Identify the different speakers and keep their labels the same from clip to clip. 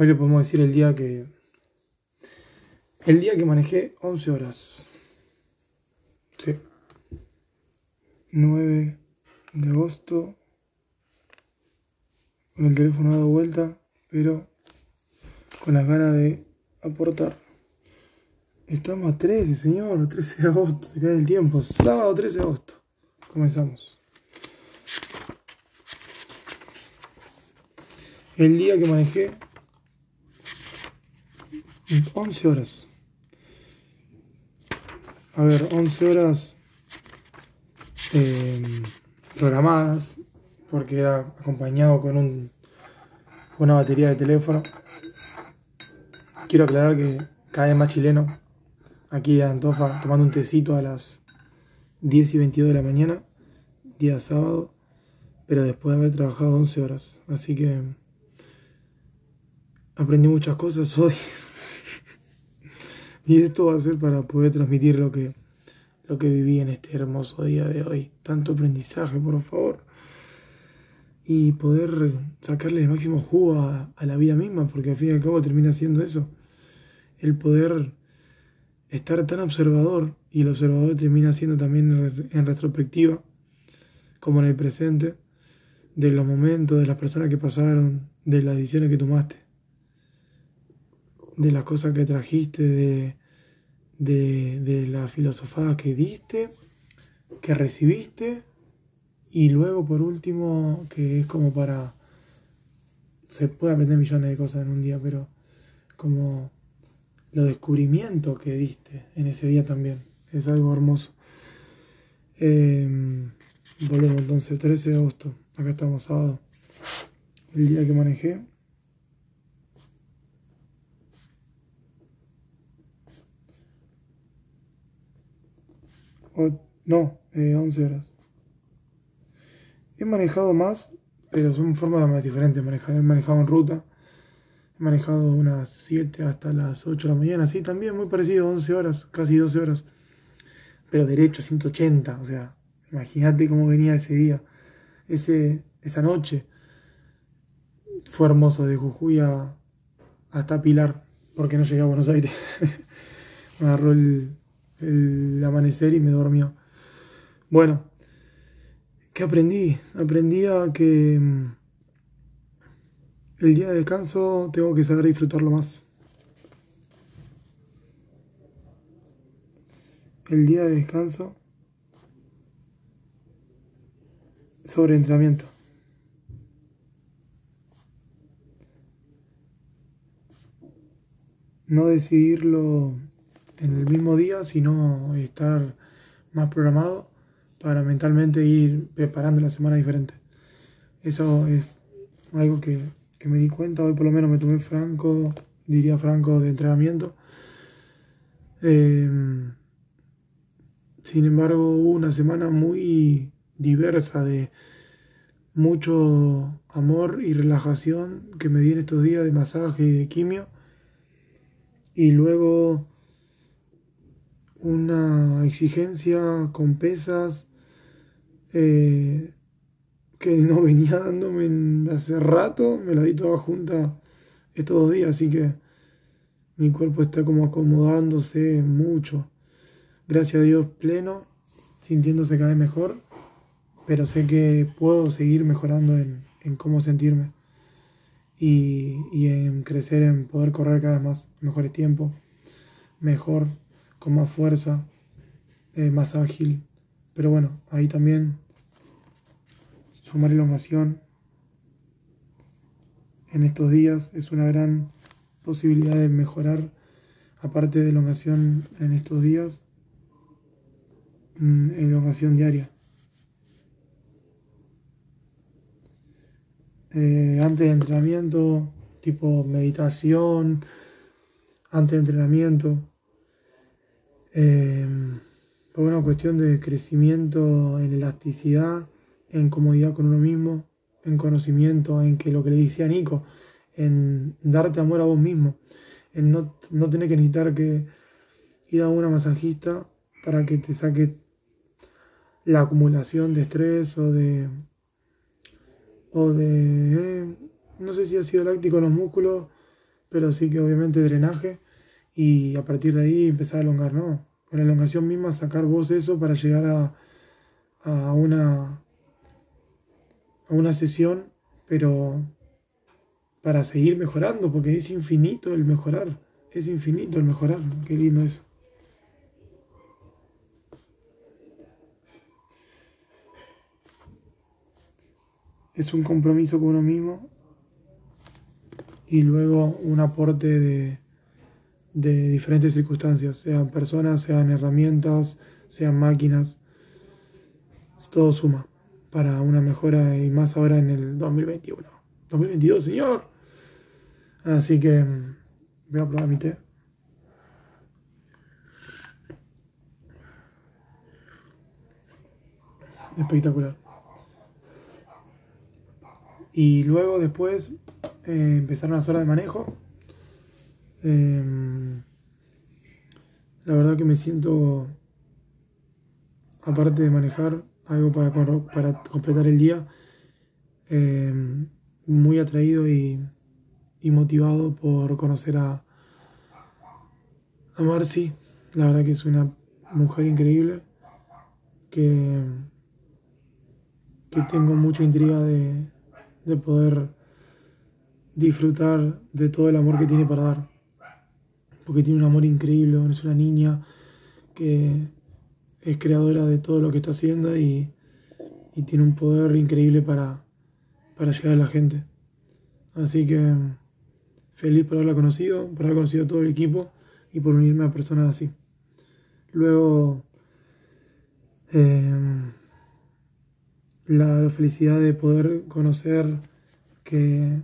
Speaker 1: Hoy le podemos decir el día que. El día que manejé 11 horas. Sí. 9 de agosto. Con el teléfono dado vuelta, pero con las ganas de aportar. Estamos a 13, señor, 13 de agosto, se cae el tiempo. Sábado 13 de agosto. Comenzamos. El día que manejé 11 horas. A ver, 11 horas eh, programadas, porque era acompañado con un, una batería de teléfono. Quiero aclarar que cada vez más chileno, aquí en Antofa, tomando un tecito a las 10 y 22 de la mañana, día sábado, pero después de haber trabajado 11 horas. Así que aprendí muchas cosas hoy. Y esto va a ser para poder transmitir lo que, lo que viví en este hermoso día de hoy. Tanto aprendizaje, por favor. Y poder sacarle el máximo jugo a, la vida misma, porque al fin y al cabo termina siendo eso. El poder estar tan observador, y el observador termina siendo también en retrospectiva, como en el presente, de los momentos, de las personas que pasaron, de las decisiones que tomaste de las cosas que trajiste, de, de, de la filosofada que diste, que recibiste, y luego por último, que es como para... Se puede aprender millones de cosas en un día, pero como los descubrimientos que diste en ese día también. Es algo hermoso. Em, volvemos entonces, 13 de agosto. Acá estamos sábado. El día que manejé. No, 11 eh, horas. He manejado más, pero son formas más diferentes. He manejado en ruta. He manejado unas 7 hasta las 8 de la mañana. Sí, también muy parecido, 11 horas, casi 12 horas. Pero derecho, 180. O sea, imagínate cómo venía ese día. Ese, esa noche. Fue hermoso de Jujuy hasta Pilar, porque no llegué a Buenos Aires. Me agarró el, el amanecer y me dormió. Bueno, ¿qué aprendí? Aprendí a que mm, el día de descanso tengo que saber disfrutarlo más. El día de descanso sobre entrenamiento. No decidirlo en el mismo día, sino estar más programado para mentalmente ir preparando la semana diferente. Eso es algo que, me di cuenta, hoy por lo menos me tomé franco, diría franco, de entrenamiento. Em, sin embargo, hubo una semana muy diversa de mucho amor y relajación que me di en estos días de masaje y de quimio. Y luego una exigencia con pesas eh, que no venía dándome hace rato, me la di toda junta estos dos días, así que mi cuerpo está como acomodándose mucho. Gracias a Dios pleno, sintiéndose cada vez mejor, pero sé que puedo seguir mejorando en, cómo sentirme y, y en crecer, en poder correr cada vez más, mejores tiempos, mejor con más fuerza, eh, más ágil. Pero bueno, ahí también sumar elongación en estos días es una gran posibilidad de mejorar, aparte de elongación en estos días, mm, elongación diaria. Eh, antes de entrenamiento, tipo meditación, antes de entrenamiento, Em, por una cuestión de crecimiento en elasticidad, en comodidad con uno mismo, en conocimiento, en que lo que le decía Nico, en darte amor a vos mismo, en no, tener que necesitar que ir a una masajista para que te saque la acumulación de estrés o de o de eh, no sé si ha sido láctico en los músculos pero sí que obviamente drenaje y a partir de ahí empezar a elongar, ¿no? Con la elongación misma sacar vos eso para llegar a, a una a una sesión, pero para seguir mejorando, porque es infinito el mejorar, es infinito el mejorar, qué lindo eso. Es un compromiso con uno mismo y luego un aporte de, de diferentes circunstancias, sean personas, sean herramientas, sean máquinas, todo suma para una mejora y más ahora en el 2021. 2022, señor. Así que mm, voy a probar mi té. Espectacular. Y luego después eh, empezaron las horas de manejo. Em, la verdad que me siento, aparte de manejar, algo para, completar el día, em, muy atraído y, motivado por conocer a, a Marcy. La verdad que es una mujer increíble que, que tengo mucha intriga de, de poder disfrutar de todo el amor que tiene para dar. Porque tiene un amor increíble, es una niña que es creadora de todo lo que está haciendo y, tiene un poder increíble para, para llegar a la gente. Así que feliz por haberla conocido, por haber conocido todo el equipo y por unirme a personas así. Luego, em, la felicidad de poder conocer que,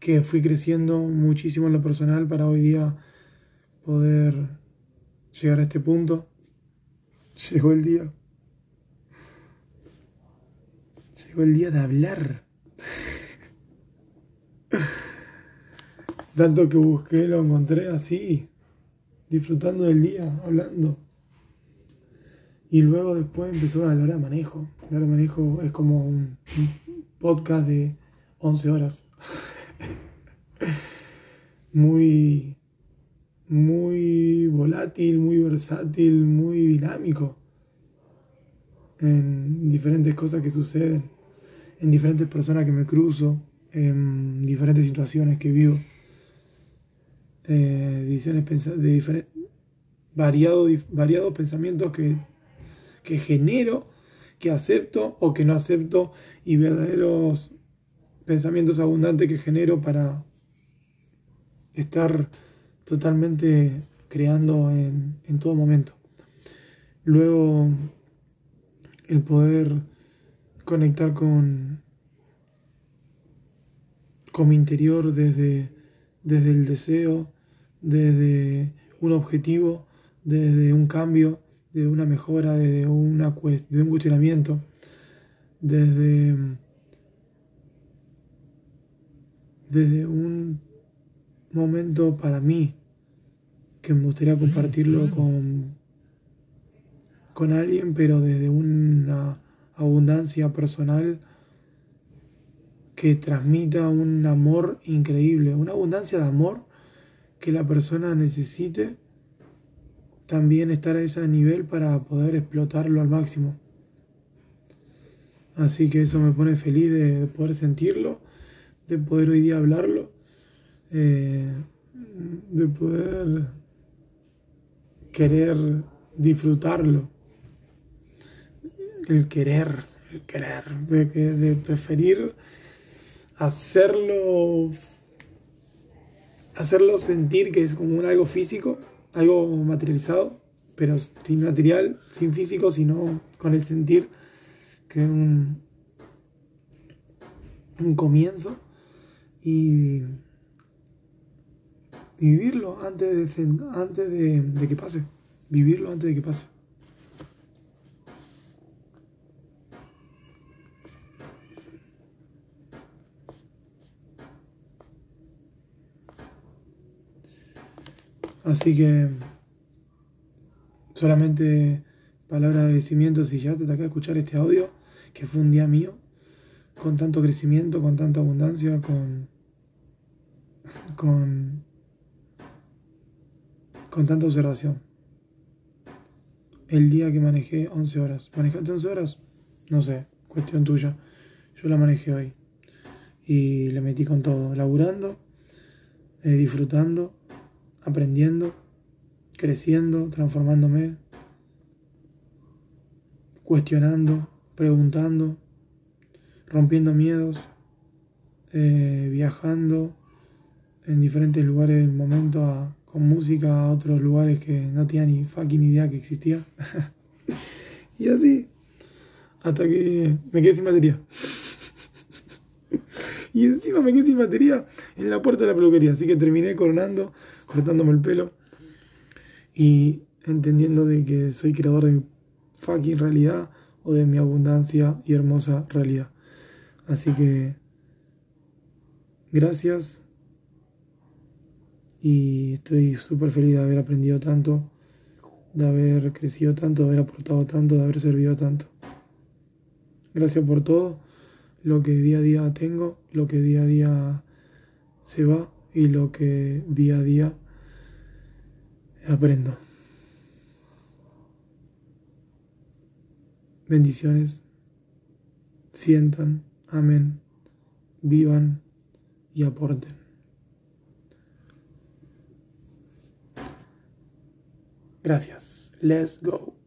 Speaker 1: que fui creciendo muchísimo en lo personal para hoy día poder llegar a este punto. Llegó el día. Llegó el día de hablar. Tanto que busqué, lo encontré así, disfrutando del día, hablando. Y luego después empezó a la hora de manejo. La hora de manejo es como un, podcast de 11 horas. muy muy volátil, muy versátil, muy dinámico en diferentes cosas que suceden, en diferentes personas que me cruzo, en diferentes situaciones que vivo, eh, de variados, variados pensamientos que, que genero, que acepto o que no acepto y verdaderos pensamientos abundantes que genero para estar totalmente creando en, en todo momento. Luego, el poder conectar con, con mi interior desde, desde el deseo, desde un objetivo, desde un cambio, desde una mejora, desde, una, desde un cuestionamiento, desde, desde un momento para mí, que me gustaría compartirlo con, con alguien, pero desde una abundancia personal que transmita un amor increíble, una abundancia de amor que la persona necesite también estar a ese nivel para poder explotarlo al máximo. Así que eso me pone feliz de, poder sentirlo, de poder hoy día hablarlo, eh, de poder querer disfrutarlo. El querer, el querer, de, de preferir hacerlo, hacerlo sentir que es como un algo físico, algo materializado, pero sin material, sin físico, sino con el sentir que un, un comienzo y vivirlo antes de, antes de, que pase. Vivirlo antes de que pase. Así que solamente palabras de agradecimiento si ya te toca escuchar este audio, que fue un día mío, con tanto crecimiento, con tanta abundancia, con con, con tanta observación. El día que manejé 11 horas. ¿Manejaste 11 horas? No sé, cuestión tuya. Yo la manejé hoy. Y le metí con todo, laburando, eh, disfrutando, aprendiendo, creciendo, transformándome, cuestionando, preguntando, rompiendo miedos, eh, viajando en diferentes lugares del momento con música a otros lugares que no tenía ni fucking idea que existía. y así, hasta que me quedé sin batería. y encima me quedé sin batería en la puerta de la peluquería, así que terminé coronando, cortándome el pelo y entendiendo de que soy creador de mi fucking realidad o de mi abundancia y hermosa realidad. Así que gracias y estoy súper feliz de haber aprendido tanto, de haber crecido tanto, de haber aportado tanto, de haber servido tanto. Gracias por todo lo que día a día tengo, lo que día a día se va y lo que día a día aprendo. Bendiciones. Sientan Amén. Vivan y aporten. Gracias. Let's go.